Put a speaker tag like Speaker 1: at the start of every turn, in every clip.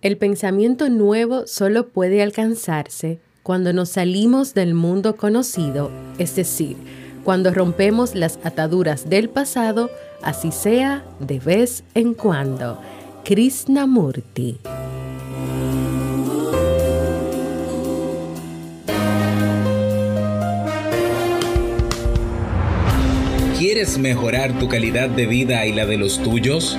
Speaker 1: El pensamiento nuevo solo puede alcanzarse cuando nos salimos del mundo conocido, es decir, cuando rompemos las ataduras del pasado, así sea de vez en cuando. Krishnamurti.
Speaker 2: ¿Quieres mejorar tu calidad de vida y la de los tuyos?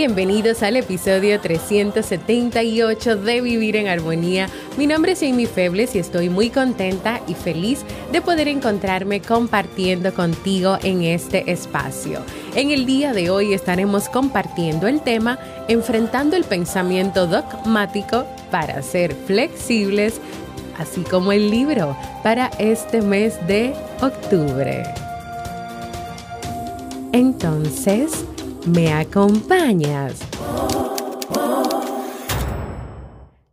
Speaker 1: Bienvenidos al episodio 378 de Vivir en Armonía. Mi nombre es Amy Febles y estoy muy contenta y feliz de poder encontrarme compartiendo contigo en este espacio. En el día de hoy estaremos compartiendo el tema Enfrentando el pensamiento dogmático para ser flexibles, así como el libro para este mes de octubre. Entonces, ¿Me acompañas?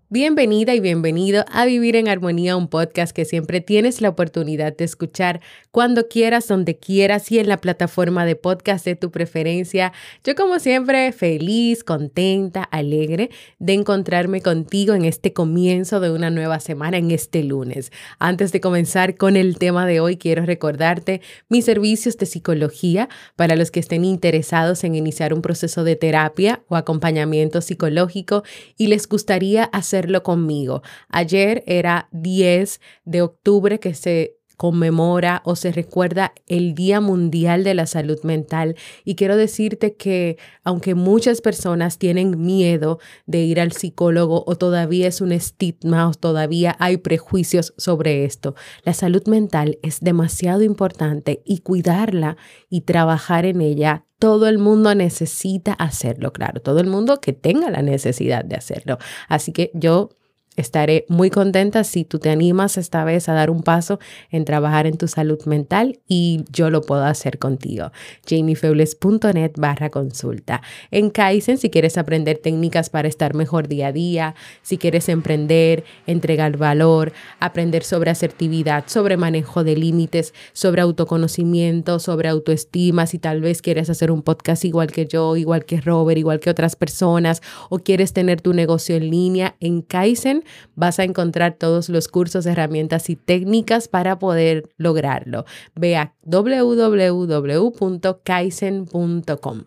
Speaker 1: Bienvenida y bienvenido a Vivir en Armonía, un podcast que siempre tienes la oportunidad de escuchar cuando quieras, donde quieras y en la plataforma de podcast de tu preferencia. Yo como siempre feliz, contenta, alegre de encontrarme contigo en este comienzo de una nueva semana, en este lunes. Antes de comenzar con el tema de hoy, quiero recordarte mis servicios de psicología para los que estén interesados en iniciar un proceso de terapia o acompañamiento psicológico y les gustaría hacer conmigo. Ayer era 10 de octubre que se conmemora o se recuerda el Día Mundial de la Salud Mental. Y quiero decirte que aunque muchas personas tienen miedo de ir al psicólogo o todavía es un estigma o todavía hay prejuicios sobre esto, la salud mental es demasiado importante y cuidarla y trabajar en ella todo el mundo necesita hacerlo, claro, todo el mundo que tenga la necesidad de hacerlo. Así que yo Estaré muy contenta si tú te animas esta vez a dar un paso en trabajar en tu salud mental y yo lo puedo hacer contigo. jamiefebles.net barra consulta. En Kaizen, si quieres aprender técnicas para estar mejor día a día, si quieres emprender, entregar valor, aprender sobre asertividad, sobre manejo de límites, sobre autoconocimiento, sobre autoestima, si tal vez quieres hacer un podcast igual que yo, igual que Robert, igual que otras personas, o quieres tener tu negocio en línea, en Kaizen vas a encontrar todos los cursos, herramientas y técnicas para poder lograrlo. Ve a www.kaizen.com.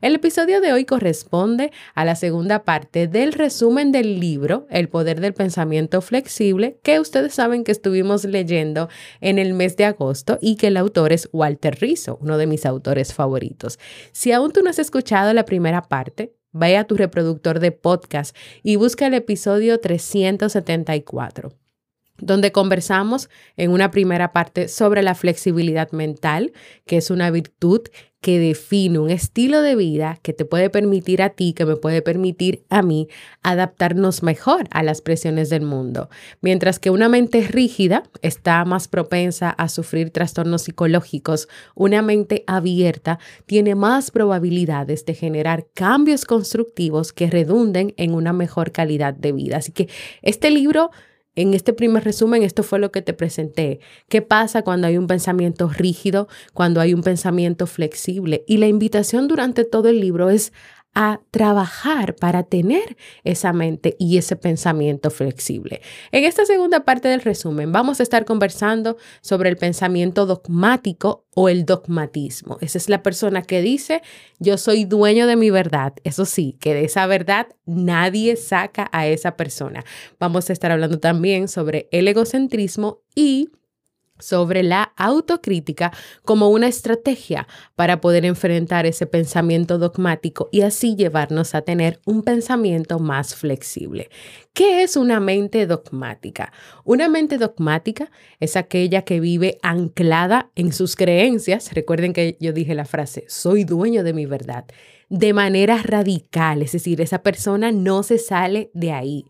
Speaker 1: El episodio de hoy corresponde a la segunda parte del resumen del libro El poder del pensamiento flexible que ustedes saben que estuvimos leyendo en el mes de agosto y que el autor es Walter Rizzo, uno de mis autores favoritos. Si aún tú no has escuchado la primera parte, Vaya a tu reproductor de podcast y busca el episodio 374 donde conversamos en una primera parte sobre la flexibilidad mental, que es una virtud que define un estilo de vida que te puede permitir a ti, que me puede permitir a mí adaptarnos mejor a las presiones del mundo. Mientras que una mente rígida está más propensa a sufrir trastornos psicológicos, una mente abierta tiene más probabilidades de generar cambios constructivos que redunden en una mejor calidad de vida. Así que este libro en este primer resumen, esto fue lo que te presenté. ¿Qué pasa cuando hay un pensamiento rígido, cuando hay un pensamiento flexible? Y la invitación durante todo el libro es a trabajar para tener esa mente y ese pensamiento flexible. En esta segunda parte del resumen vamos a estar conversando sobre el pensamiento dogmático o el dogmatismo. Esa es la persona que dice, yo soy dueño de mi verdad. Eso sí, que de esa verdad nadie saca a esa persona. Vamos a estar hablando también sobre el egocentrismo y sobre la autocrítica como una estrategia para poder enfrentar ese pensamiento dogmático y así llevarnos a tener un pensamiento más flexible. ¿Qué es una mente dogmática? Una mente dogmática es aquella que vive anclada en sus creencias. Recuerden que yo dije la frase, soy dueño de mi verdad de manera radical, es decir, esa persona no se sale de ahí.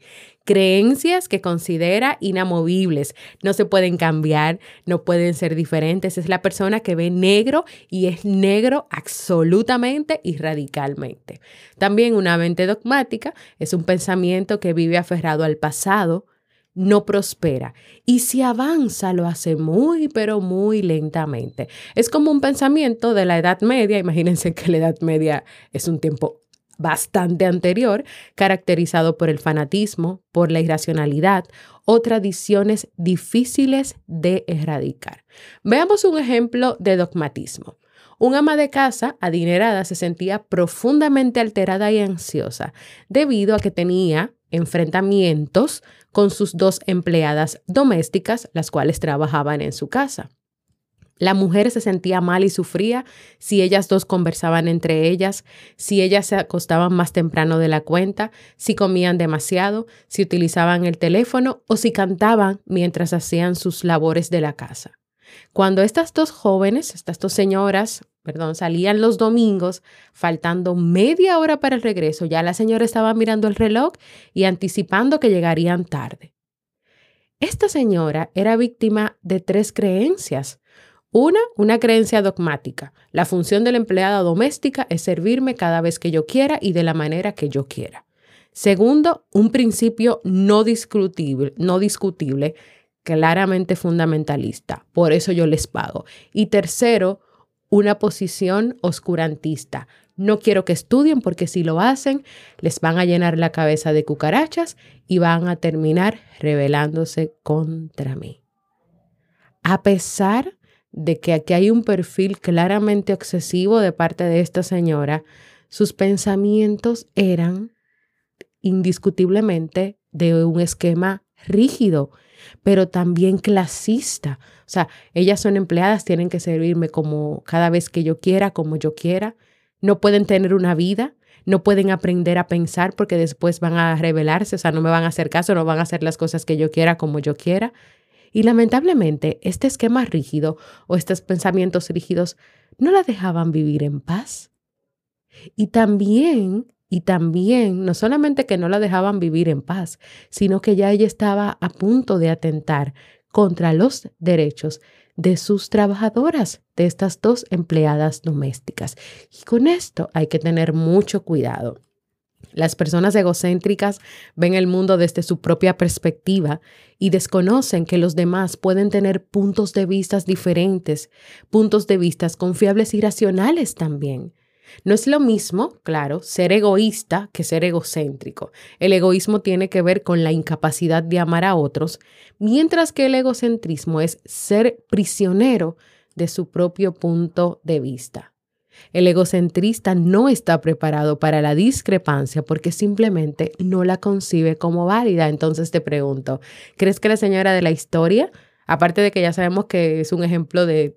Speaker 1: Creencias que considera inamovibles, no se pueden cambiar, no pueden ser diferentes. Es la persona que ve negro y es negro absolutamente y radicalmente. También una mente dogmática es un pensamiento que vive aferrado al pasado, no prospera. Y si avanza, lo hace muy, pero muy lentamente. Es como un pensamiento de la Edad Media. Imagínense que la Edad Media es un tiempo bastante anterior, caracterizado por el fanatismo, por la irracionalidad o tradiciones difíciles de erradicar. Veamos un ejemplo de dogmatismo. Un ama de casa adinerada se sentía profundamente alterada y ansiosa debido a que tenía enfrentamientos con sus dos empleadas domésticas, las cuales trabajaban en su casa. La mujer se sentía mal y sufría si ellas dos conversaban entre ellas, si ellas se acostaban más temprano de la cuenta, si comían demasiado, si utilizaban el teléfono o si cantaban mientras hacían sus labores de la casa. Cuando estas dos jóvenes, estas dos señoras, perdón, salían los domingos, faltando media hora para el regreso, ya la señora estaba mirando el reloj y anticipando que llegarían tarde. Esta señora era víctima de tres creencias. Una, una creencia dogmática. La función de la empleada doméstica es servirme cada vez que yo quiera y de la manera que yo quiera. Segundo, un principio no discutible, no discutible claramente fundamentalista. Por eso yo les pago. Y tercero, una posición oscurantista. No quiero que estudien porque si lo hacen, les van a llenar la cabeza de cucarachas y van a terminar rebelándose contra mí. A pesar de que aquí hay un perfil claramente obsesivo de parte de esta señora, sus pensamientos eran indiscutiblemente de un esquema rígido pero también clasista. O sea, ellas son empleadas, tienen que servirme como cada vez que yo quiera, como yo quiera. No pueden tener una vida, no pueden aprender a pensar porque después van a rebelarse, o sea, no me van a hacer caso, no van a hacer las cosas que yo quiera, como yo quiera. Y lamentablemente, este esquema rígido o estos pensamientos rígidos no la dejaban vivir en paz. Y también y también, no solamente que no la dejaban vivir en paz, sino que ya ella estaba a punto de atentar contra los derechos de sus trabajadoras, de estas dos empleadas domésticas. Y con esto hay que tener mucho cuidado. Las personas egocéntricas ven el mundo desde su propia perspectiva y desconocen que los demás pueden tener puntos de vista diferentes, puntos de vista confiables y racionales también. No es lo mismo, claro, ser egoísta que ser egocéntrico. El egoísmo tiene que ver con la incapacidad de amar a otros, mientras que el egocentrismo es ser prisionero de su propio punto de vista. El egocentrista no está preparado para la discrepancia porque simplemente no la concibe como válida. Entonces te pregunto, ¿crees que la señora de la historia, aparte de que ya sabemos que es un ejemplo de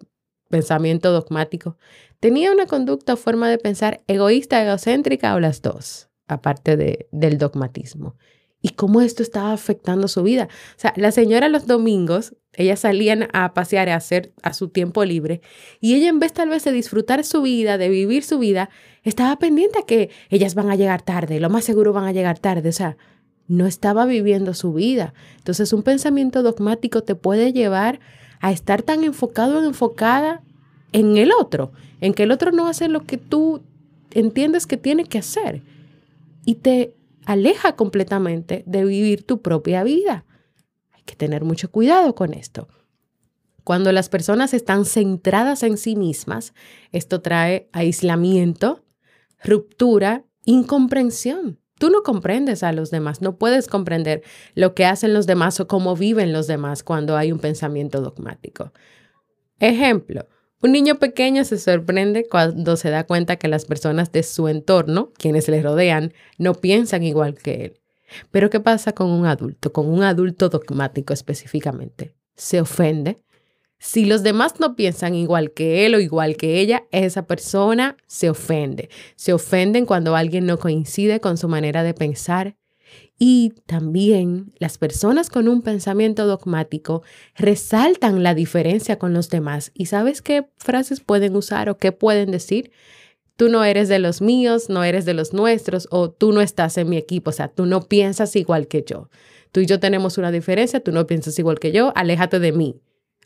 Speaker 1: pensamiento dogmático, tenía una conducta o forma de pensar egoísta, egocéntrica o las dos, aparte de, del dogmatismo. Y cómo esto estaba afectando su vida. O sea, la señora los domingos, ellas salían a pasear, a hacer a su tiempo libre, y ella en vez tal vez de disfrutar su vida, de vivir su vida, estaba pendiente a que ellas van a llegar tarde, lo más seguro van a llegar tarde. O sea, no estaba viviendo su vida. Entonces, un pensamiento dogmático te puede llevar a estar tan enfocado o enfocada en el otro, en que el otro no hace lo que tú entiendes que tiene que hacer y te aleja completamente de vivir tu propia vida. Hay que tener mucho cuidado con esto. Cuando las personas están centradas en sí mismas, esto trae aislamiento, ruptura incomprensión. Tú no comprendes a los demás, no puedes comprender lo que hacen los demás o cómo viven los demás cuando hay un pensamiento dogmático. Ejemplo, un niño pequeño se sorprende cuando se da cuenta que las personas de su entorno, quienes le rodean, no piensan igual que él. Pero ¿qué pasa con un adulto, con un adulto dogmático específicamente? Se ofende. Si los demás no piensan igual que él o igual que ella, esa persona se ofende. Se ofenden cuando alguien no coincide con su manera de pensar y también las personas con un pensamiento dogmático resaltan la diferencia con los demás. ¿Y sabes qué frases pueden usar o qué pueden decir? Tú no eres de los míos, no eres de los nuestros o tú no estás en mi equipo, o sea, tú no piensas igual que yo. Tú y yo tenemos una diferencia, tú no piensas igual que yo, aléjate de mí.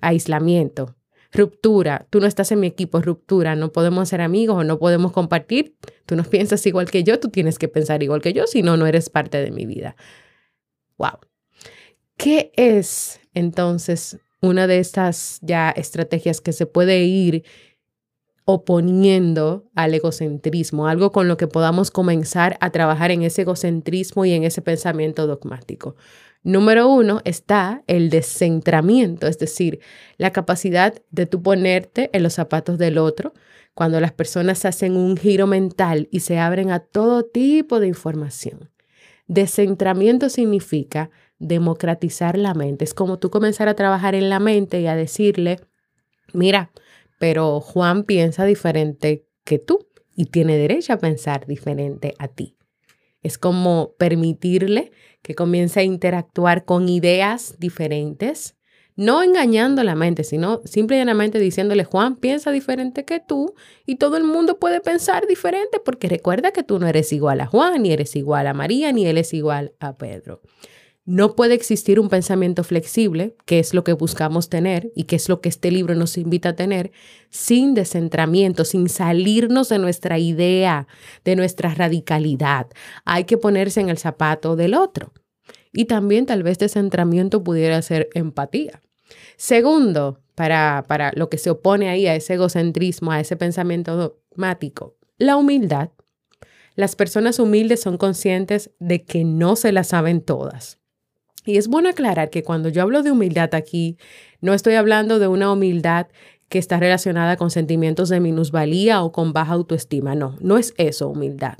Speaker 1: Aislamiento. Ruptura, tú no estás en mi equipo, ruptura, no podemos ser amigos o no podemos compartir, tú no piensas igual que yo, tú tienes que pensar igual que yo, si no, no eres parte de mi vida. Wow. ¿Qué es entonces una de estas ya estrategias que se puede ir oponiendo al egocentrismo, algo con lo que podamos comenzar a trabajar en ese egocentrismo y en ese pensamiento dogmático? Número uno está el descentramiento, es decir, la capacidad de tú ponerte en los zapatos del otro cuando las personas hacen un giro mental y se abren a todo tipo de información. Descentramiento significa democratizar la mente. Es como tú comenzar a trabajar en la mente y a decirle, mira, pero Juan piensa diferente que tú y tiene derecho a pensar diferente a ti. Es como permitirle que comience a interactuar con ideas diferentes, no engañando la mente, sino simplemente diciéndole, Juan piensa diferente que tú y todo el mundo puede pensar diferente porque recuerda que tú no eres igual a Juan, ni eres igual a María, ni él igual a Pedro. No puede existir un pensamiento flexible, que es lo que buscamos tener y que es lo que este libro nos invita a tener, sin descentramiento, sin salirnos de nuestra idea, de nuestra radicalidad. Hay que ponerse en el zapato del otro. Y también tal vez descentramiento pudiera ser empatía. Segundo, para, para lo que se opone ahí a ese egocentrismo, a ese pensamiento dogmático, la humildad. Las personas humildes son conscientes de que no se las saben todas y es bueno aclarar que cuando yo hablo de humildad aquí, no estoy hablando de una humildad que está relacionada con sentimientos de minusvalía o con baja autoestima. No, no es eso humildad.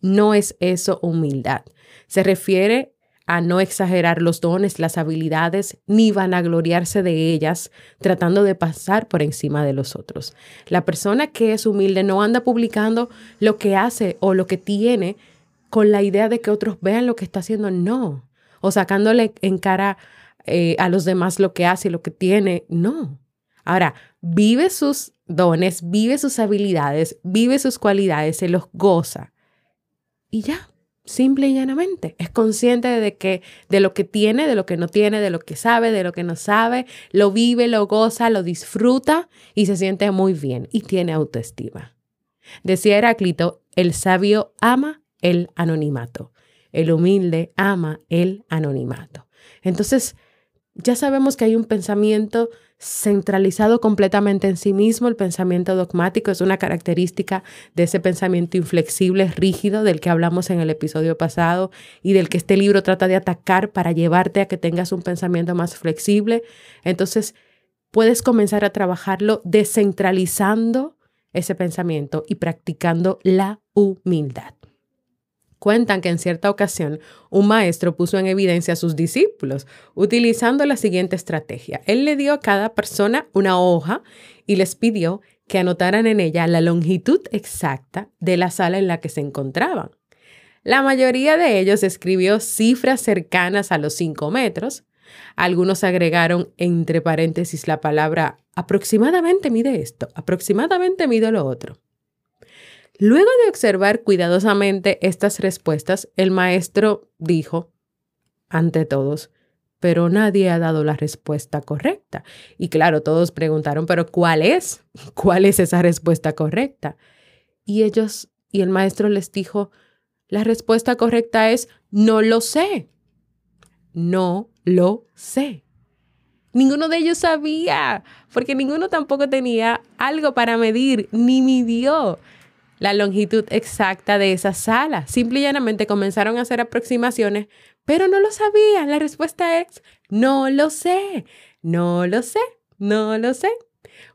Speaker 1: No es eso humildad. Se refiere a no exagerar los dones, las habilidades, ni vanagloriarse de ellas, tratando de pasar por encima de los otros. La persona que es humilde no anda publicando lo que hace o lo que tiene con la idea de que otros vean lo que está haciendo. No, o sacándole en cara eh, a los demás lo que hace lo que tiene. No. Ahora, vive sus dones, vive sus habilidades, vive sus cualidades, se los goza. Y ya, simple y llanamente. Es consciente de que de lo que tiene, de lo que no tiene, de lo que sabe, de lo que no sabe, lo vive, lo goza, lo disfruta y se siente muy bien y tiene autoestima. Decía Heráclito, el sabio ama el anonimato. El humilde ama el anonimato. Entonces, ya sabemos que hay un pensamiento centralizado completamente en sí mismo. El pensamiento dogmático es una característica de ese pensamiento inflexible, rígido, del que hablamos en el episodio pasado y del que este libro trata de atacar para llevarte a que tengas un pensamiento más flexible. Entonces, puedes comenzar a trabajarlo descentralizando ese pensamiento y practicando la humildad. Cuentan que en cierta ocasión un maestro puso en evidencia a sus discípulos utilizando la siguiente estrategia. Él le dio a cada persona una hoja y les pidió que anotaran en ella la longitud exacta de la sala en la que se encontraban. La mayoría de ellos escribió cifras cercanas a los 5 metros. Algunos agregaron entre paréntesis la palabra aproximadamente mide esto, aproximadamente mide lo otro. Luego de observar cuidadosamente estas respuestas, el maestro dijo, ante todos, pero nadie ha dado la respuesta correcta. Y claro, todos preguntaron, pero ¿cuál es? ¿Cuál es esa respuesta correcta? Y ellos, y el maestro les dijo, la respuesta correcta es, no lo sé. No lo sé. Ninguno de ellos sabía, porque ninguno tampoco tenía algo para medir, ni midió. La longitud exacta de esa sala. Simple y llanamente comenzaron a hacer aproximaciones, pero no lo sabían. La respuesta es, no lo sé, no lo sé, no lo sé.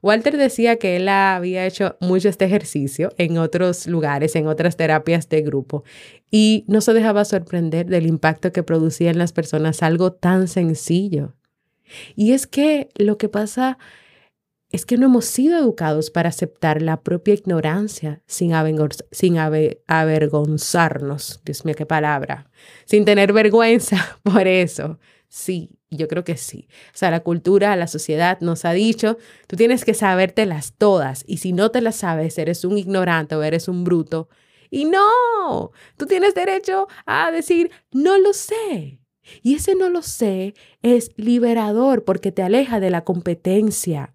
Speaker 1: Walter decía que él había hecho mucho este ejercicio en otros lugares, en otras terapias de grupo, y no se dejaba sorprender del impacto que producía en las personas algo tan sencillo. Y es que lo que pasa es que no hemos sido educados para aceptar la propia ignorancia sin, avergonzarnos. Dios mío, qué palabra. Sin tener vergüenza por eso. Sí, yo creo que sí. O sea, la cultura, la sociedad nos ha dicho, tú tienes que sabértelas todas y si no te las sabes, eres un ignorante o eres un bruto. Y no, tú tienes derecho a decir, no lo sé. Y ese no lo sé es liberador porque te aleja de la competencia,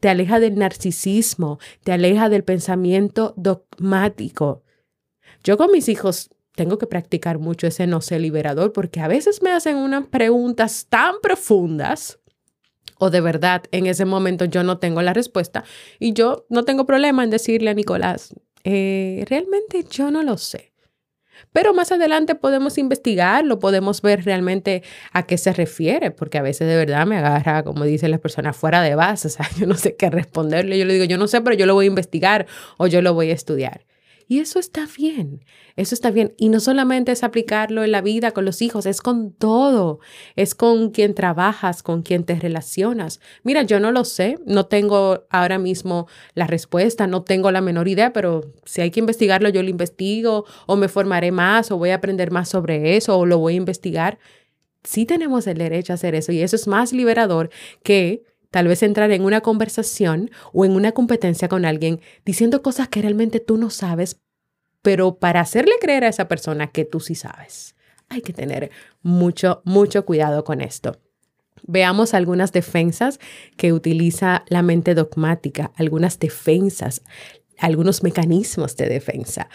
Speaker 1: te aleja del narcisismo, te aleja del pensamiento dogmático. Yo con mis hijos tengo que practicar mucho ese no sé liberador porque a veces me hacen unas preguntas tan profundas o de verdad en ese momento yo no tengo la respuesta y yo no tengo problema en decirle a Nicolás, eh, realmente yo no lo sé. Pero más adelante podemos investigarlo, podemos ver realmente a qué se refiere, porque a veces de verdad me agarra, como dicen las personas, fuera de base, o sea, yo no sé qué responderle, yo le digo, yo no sé, pero yo lo voy a investigar o yo lo voy a estudiar. Y eso está bien, eso está bien. Y no solamente es aplicarlo en la vida con los hijos, es con todo, es con quien trabajas, con quien te relacionas. Mira, yo no lo sé, no tengo ahora mismo la respuesta, no tengo la menor idea, pero si hay que investigarlo, yo lo investigo o me formaré más o voy a aprender más sobre eso o lo voy a investigar. Sí tenemos el derecho a hacer eso y eso es más liberador que Tal vez entrar en una conversación o en una competencia con alguien diciendo cosas que realmente tú no sabes, pero para hacerle creer a esa persona que tú sí sabes. Hay que tener mucho, mucho cuidado con esto. Veamos algunas defensas que utiliza la mente dogmática, algunas defensas, algunos mecanismos de defensa.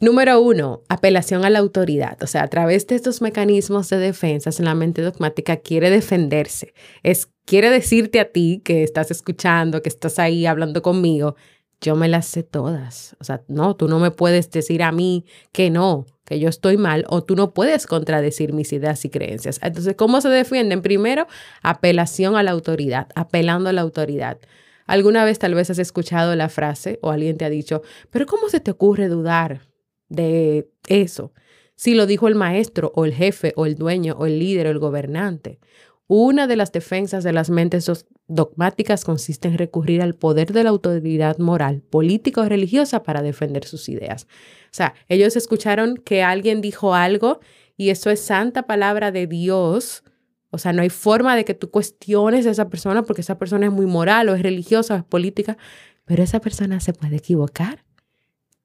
Speaker 1: Número uno, apelación a la autoridad. O sea, a través de estos mecanismos de defensa, la mente dogmática quiere defenderse. Es, quiere decirte a ti que estás escuchando, que estás ahí hablando conmigo, yo me las sé todas. O sea, no, tú no me puedes decir a mí que no, que yo estoy mal, o tú no puedes contradecir mis ideas y creencias. Entonces, ¿cómo se defienden? Primero, apelación a la autoridad, apelando a la autoridad. Alguna vez tal vez has escuchado la frase o alguien te ha dicho, pero ¿cómo se te ocurre dudar? De eso. Si lo dijo el maestro o el jefe o el dueño o el líder o el gobernante. Una de las defensas de las mentes dogmáticas consiste en recurrir al poder de la autoridad moral, política o religiosa para defender sus ideas. O sea, ellos escucharon que alguien dijo algo y eso es santa palabra de Dios. O sea, no hay forma de que tú cuestiones a esa persona porque esa persona es muy moral o es religiosa o es política, pero esa persona se puede equivocar.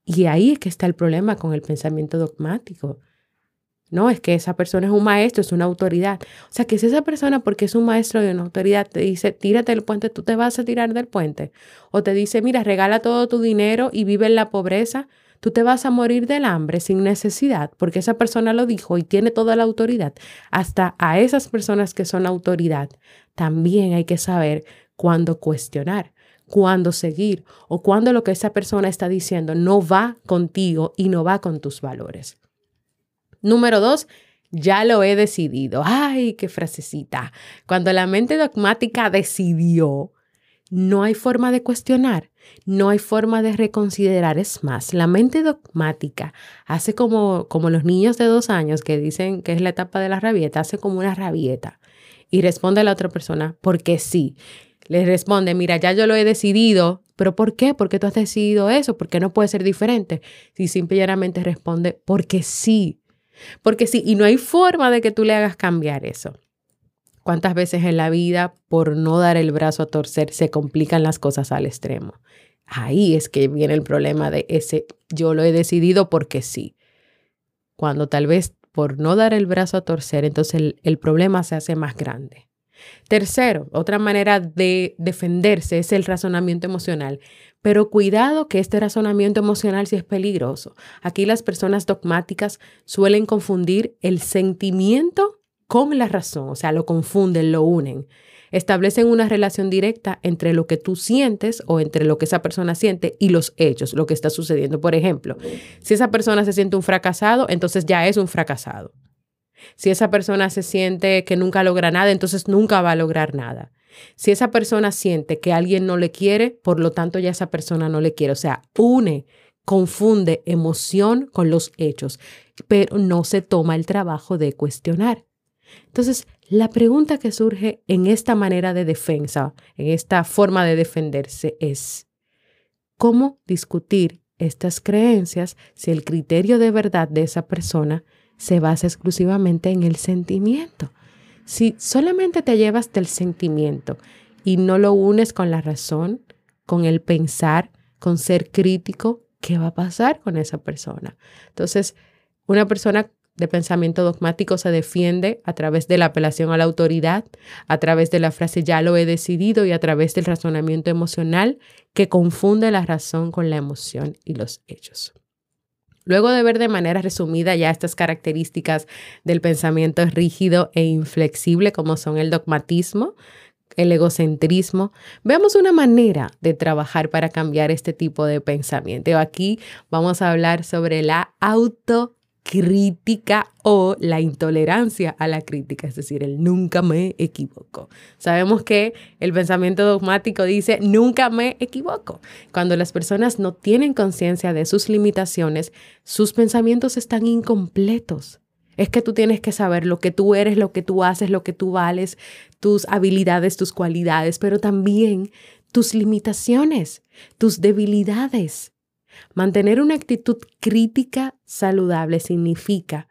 Speaker 1: Y ahí es que está el problema con el pensamiento dogmático. No, es que esa persona es un maestro, es una autoridad. O sea, que si esa persona, porque es un maestro y una autoridad, te dice, tírate del puente, tú te vas a tirar del puente. O te dice, mira, regala todo tu dinero y vive en la pobreza, tú te vas a morir del hambre sin necesidad, porque esa persona lo dijo y tiene toda la autoridad. Hasta a esas personas que son autoridad, también hay que saber cuándo cuestionar cuándo seguir o cuándo lo que esa persona está diciendo no va contigo y no va con tus valores. Número dos, ya lo he decidido. Ay, qué frasecita. Cuando la mente dogmática decidió, no hay forma de cuestionar, no hay forma de reconsiderar. Es más, la mente dogmática hace como, como los niños de dos años que dicen que es la etapa de la rabieta, hace como una rabieta y responde a la otra persona, porque sí le responde, mira, ya yo lo he decidido, pero ¿por qué? ¿Por qué tú has decidido eso? ¿Por qué no puede ser diferente? Si simplemente responde, porque sí, porque sí, y no hay forma de que tú le hagas cambiar eso. ¿Cuántas veces en la vida, por no dar el brazo a torcer, se complican las cosas al extremo? Ahí es que viene el problema de ese, yo lo he decidido porque sí. Cuando tal vez por no dar el brazo a torcer, entonces el problema se hace más grande. Tercero, otra manera de defenderse es el razonamiento emocional. Pero cuidado que este razonamiento emocional sí es peligroso. Aquí las personas dogmáticas suelen confundir el sentimiento con la razón, o sea, lo confunden, lo unen. establecen una relación directa entre lo que tú sientes o entre lo que esa persona siente y los hechos, lo que está sucediendo. Por ejemplo, si esa persona se siente un fracasado, entonces ya es un fracasado. Si esa persona se siente que nunca logra nada, entonces nunca va a lograr nada. Si esa persona siente que alguien no le quiere, por lo tanto ya esa persona no le quiere. O sea, une, confunde emoción con los hechos, pero no se toma el trabajo de cuestionar. Entonces, la pregunta que surge en esta manera de defensa, en esta forma de defenderse, es, ¿cómo discutir estas creencias si el criterio de verdad de esa persona se basa exclusivamente en el sentimiento? Si solamente te llevas del sentimiento y no lo unes con la razón, con el pensar, con ser crítico, ¿qué va a pasar con esa persona? Entonces, una persona de pensamiento dogmático se defiende a través de la apelación a la autoridad, a través de la frase ya lo he decidido y a través del razonamiento emocional que confunde la razón con la emoción y los hechos. Luego de ver de manera resumida ya estas características del pensamiento rígido e inflexible como son el dogmatismo, el egocentrismo, veamos una manera de trabajar para cambiar este tipo de pensamiento. Aquí vamos a hablar sobre la auto crítica o la intolerancia a la crítica, es decir, el nunca me equivoco. Sabemos que el pensamiento dogmático dice nunca me equivoco. Cuando las personas no tienen conciencia de sus limitaciones, sus pensamientos están incompletos. Es que tú tienes que saber lo que tú eres, lo que tú haces, lo que tú vales, tus habilidades, tus cualidades, pero también tus limitaciones, tus debilidades. Mantener una actitud crítica saludable significa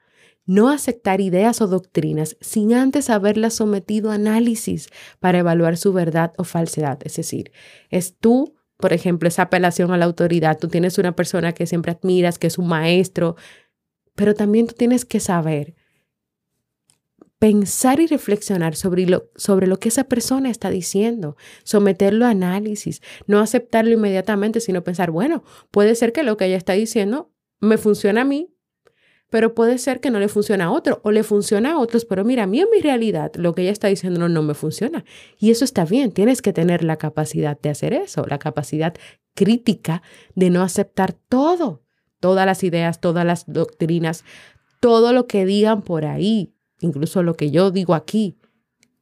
Speaker 1: no aceptar ideas o doctrinas sin antes haberlas sometido a análisis para evaluar su verdad o falsedad. Es decir, es tú, por ejemplo, esa apelación a la autoridad. Tú tienes una persona que siempre admiras, que es un maestro, pero también tú tienes que saber pensar y reflexionar sobre lo, sobre lo que esa persona está diciendo, someterlo a análisis, no aceptarlo inmediatamente, sino pensar, bueno, puede ser que lo que ella está diciendo me funciona a mí, pero puede ser que no le funcione a otro o le funciona a otros, pero mira, a mí en mi realidad lo que ella está diciendo no, no me funciona. Y eso está bien, tienes que tener la capacidad de hacer eso, la capacidad crítica de no aceptar todo, todas las ideas, todas las doctrinas, todo lo que digan por ahí, incluso lo que yo digo aquí,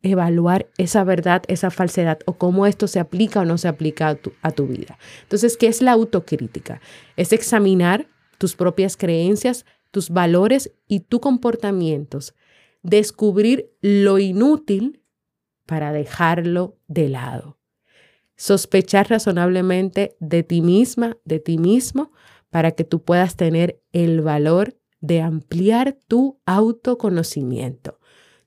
Speaker 1: evaluar esa verdad, esa falsedad o cómo esto se aplica o no se aplica a tu, a tu, vida. Entonces, ¿qué es la autocrítica? Es examinar tus propias creencias, tus valores y tus comportamientos, descubrir lo inútil para dejarlo de lado, sospechar razonablemente de ti misma, de ti mismo, para que tú puedas tener el valor de ampliar tu autoconocimiento.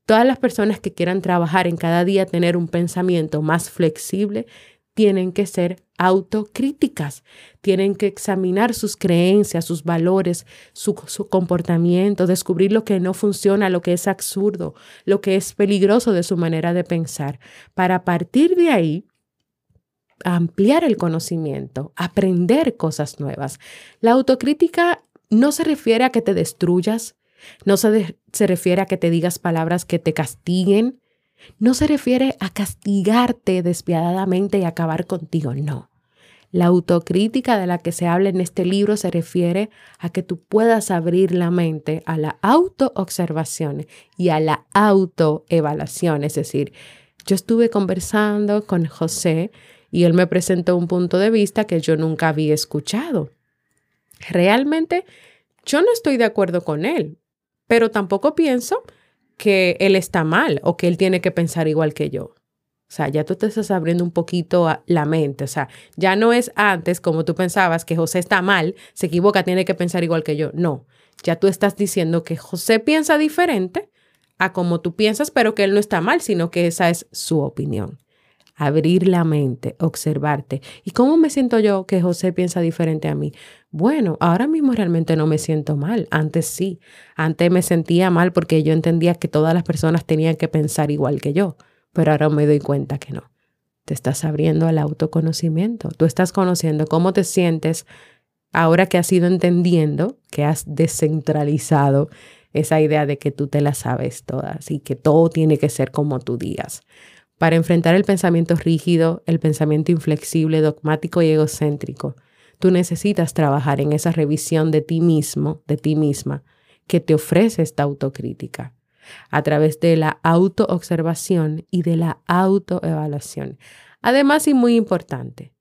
Speaker 1: Todas las personas que quieran trabajar en cada día tener un pensamiento más flexible tienen que ser autocríticas, tienen que examinar sus creencias, sus valores, su, su, comportamiento, descubrir lo que no funciona, lo que es absurdo, lo que es peligroso de su manera de pensar, para partir de ahí ampliar el conocimiento, aprender cosas nuevas. La autocrítica no se refiere a que te destruyas, no se, se, refiere a que te digas palabras que te castiguen, no se refiere a castigarte despiadadamente y acabar contigo, no. La autocrítica de la que se habla en este libro se refiere a que tú puedas abrir la mente a la autoobservación y a la autoevaluación. Es decir, yo estuve conversando con José y él me presentó un punto de vista que yo nunca había escuchado. Realmente yo no estoy de acuerdo con él, pero tampoco pienso que él está mal o que él tiene que pensar igual que yo. O sea, ya tú te estás abriendo un poquito la mente. O sea, ya no es antes como tú pensabas que José está mal, se equivoca, tiene que pensar igual que yo. No, ya tú estás diciendo que José piensa diferente a como tú piensas, pero que él no está mal, sino que esa es su opinión abrir la mente, observarte. ¿Y cómo me siento yo que José piensa diferente a mí? Bueno, ahora mismo realmente no me siento mal, antes sí, antes me sentía mal porque yo entendía que todas las personas tenían que pensar igual que yo, pero ahora me doy cuenta que no. Te estás abriendo al autoconocimiento, tú estás conociendo cómo te sientes ahora que has ido entendiendo, que has descentralizado esa idea de que tú te la sabes todas y que todo tiene que ser como tú digas. Para enfrentar el pensamiento rígido, el pensamiento inflexible, dogmático y egocéntrico, tú necesitas trabajar en esa revisión de ti mismo, de ti misma, que te ofrece esta autocrítica a través de la autoobservación y de la autoevaluación. Además, y muy importante,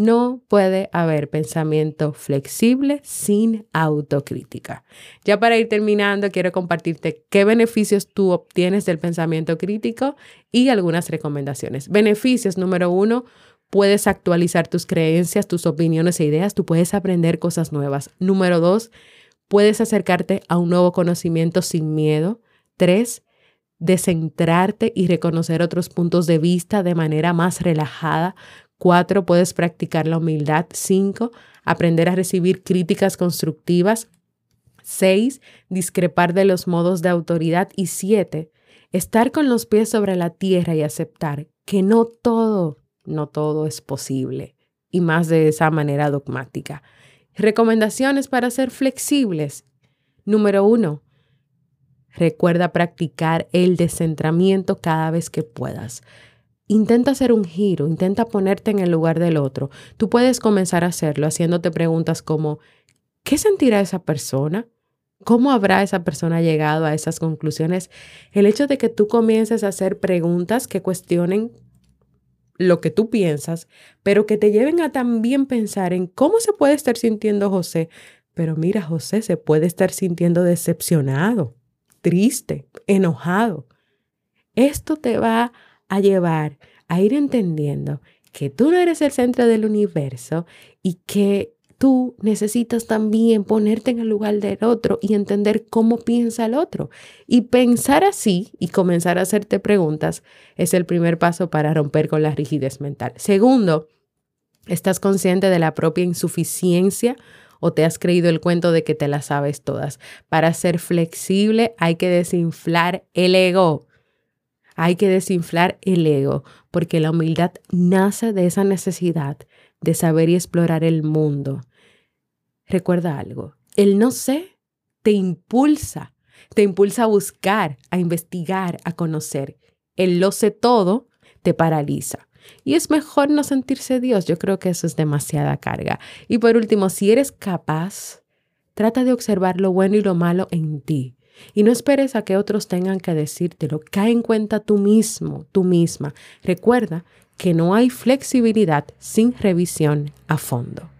Speaker 1: no puede haber pensamiento flexible sin autocrítica. Ya para ir terminando, quiero compartirte qué beneficios tú obtienes del pensamiento crítico y algunas recomendaciones. Beneficios número uno, puedes actualizar tus creencias, tus opiniones e ideas, tú puedes aprender cosas nuevas. Número dos, puedes acercarte a un nuevo conocimiento sin miedo. Tres, descentrarte y reconocer otros puntos de vista de manera más relajada, Cuatro, puedes practicar la humildad. Cinco, aprender a recibir críticas constructivas. Seis, discrepar de los modos de autoridad. Y siete, estar con los pies sobre la tierra y aceptar que no todo, no todo es posible. Y más de esa manera dogmática. Recomendaciones para ser flexibles. Número uno, recuerda practicar el descentramiento cada vez que puedas. Intenta hacer un giro, intenta ponerte en el lugar del otro. Tú puedes comenzar a hacerlo haciéndote preguntas como, ¿qué sentirá esa persona? ¿Cómo habrá esa persona llegado a esas conclusiones? El hecho de que tú comiences a hacer preguntas que cuestionen lo que tú piensas, pero que te lleven a también pensar en cómo se puede estar sintiendo José. Pero mira, José se puede estar sintiendo decepcionado, triste, enojado. Esto te va a llevar a ir entendiendo que tú no eres el centro del universo y que tú necesitas también ponerte en el lugar del otro y entender cómo piensa el otro. Y pensar así y comenzar a hacerte preguntas es el primer paso para romper con la rigidez mental. Segundo, estás consciente de la propia insuficiencia o te has creído el cuento de que te las sabes todas. Para ser flexible hay que desinflar el ego. Hay que desinflar el ego, porque la humildad nace de esa necesidad de saber y explorar el mundo. Recuerda algo, el no sé te impulsa, te impulsa a buscar, a investigar, a conocer. El lo sé todo te paraliza. Y es mejor no sentirse Dios. Yo creo que eso es demasiada carga. Y por último, si eres capaz, trata de observar lo bueno y lo malo en ti. Y no esperes a que otros tengan que decírtelo. Cae en cuenta tú mismo, tú misma. Recuerda que no hay flexibilidad sin revisión a fondo.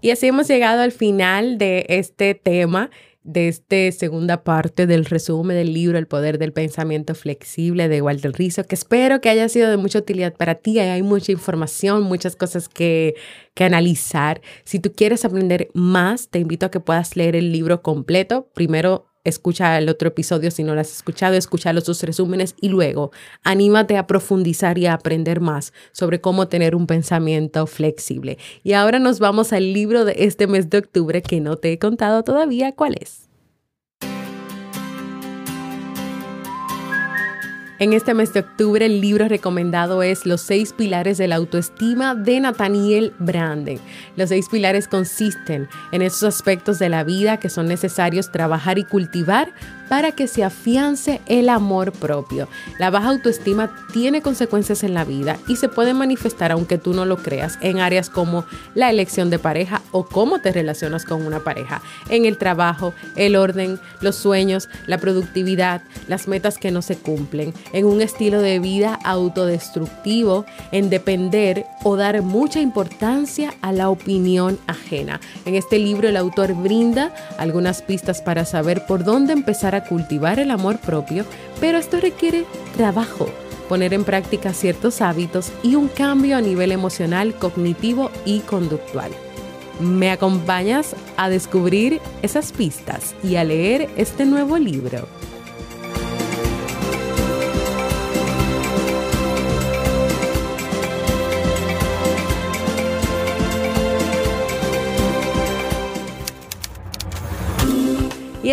Speaker 1: Y así hemos llegado al final de este tema de esta segunda parte del resumen del libro El poder del pensamiento flexible de Walter Rizzo, que espero que haya sido de mucha utilidad para ti. Hay mucha información, muchas cosas que, que analizar. Si tú quieres aprender más, te invito a que puedas leer el libro completo. Primero escucha el otro episodio si no lo has escuchado, escucha los dos resúmenes y luego anímate a profundizar y a aprender más sobre cómo tener un pensamiento flexible. Y ahora nos vamos al libro de este mes de octubre que no te he contado todavía cuál es. En este mes de octubre el libro recomendado es Los seis pilares de la autoestima de Nathaniel Branden. Los seis pilares consisten en esos aspectos de la vida que son necesarios trabajar y cultivar para que se afiance el amor propio. La baja autoestima tiene consecuencias en la vida y se puede manifestar, aunque tú no lo creas, en áreas como la elección de pareja o cómo te relacionas con una pareja, en el trabajo, el orden, los sueños, la productividad, las metas que no se cumplen, en un estilo de vida autodestructivo, en depender o dar mucha importancia a la opinión ajena. En este libro el autor brinda algunas pistas para saber por dónde empezar cultivar el amor propio, pero esto requiere trabajo, poner en práctica ciertos hábitos y un cambio a nivel emocional, cognitivo y conductual. ¿Me acompañas a descubrir esas pistas y a leer este nuevo libro?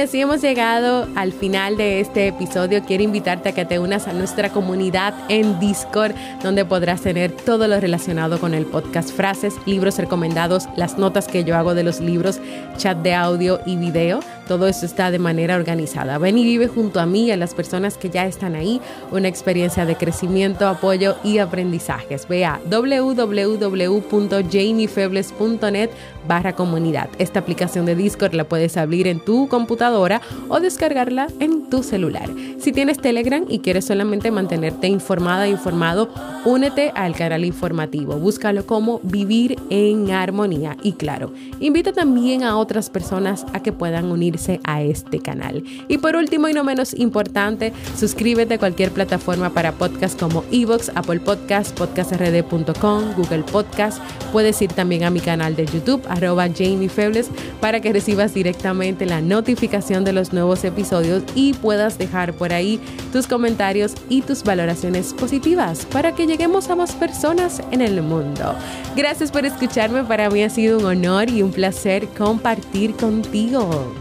Speaker 1: Así hemos llegado al final de este episodio. Quiero invitarte a que te unas a nuestra comunidad en Discord, donde podrás tener todo lo relacionado con el podcast, frases, libros recomendados, las notas que yo hago de los libros, chat de audio y video. Todo eso está de manera organizada. Ven y vive junto a mí y a las personas que ya están ahí una experiencia de crecimiento, apoyo y aprendizajes. Ve a www.jamiefebles.net barra comunidad. Esta aplicación de Discord la puedes abrir en tu computadora o descargarla en tu celular. Si tienes Telegram y quieres solamente mantenerte informada, informado, únete al canal informativo. Búscalo como Vivir en Armonía. Y claro, invita también a otras personas a que puedan unirse a este canal. Y por último y no menos importante, suscríbete a cualquier plataforma para podcast como Evox, Apple Podcast, podcastrd.com, Google Podcast. Puedes ir también a mi canal de YouTube arroba Jamie Febles para que recibas directamente la notificación de los nuevos episodios y puedas dejar por ahí tus comentarios y tus valoraciones positivas para que lleguemos a más personas en el mundo. Gracias por escucharme, para mí ha sido un honor y un placer compartir contigo.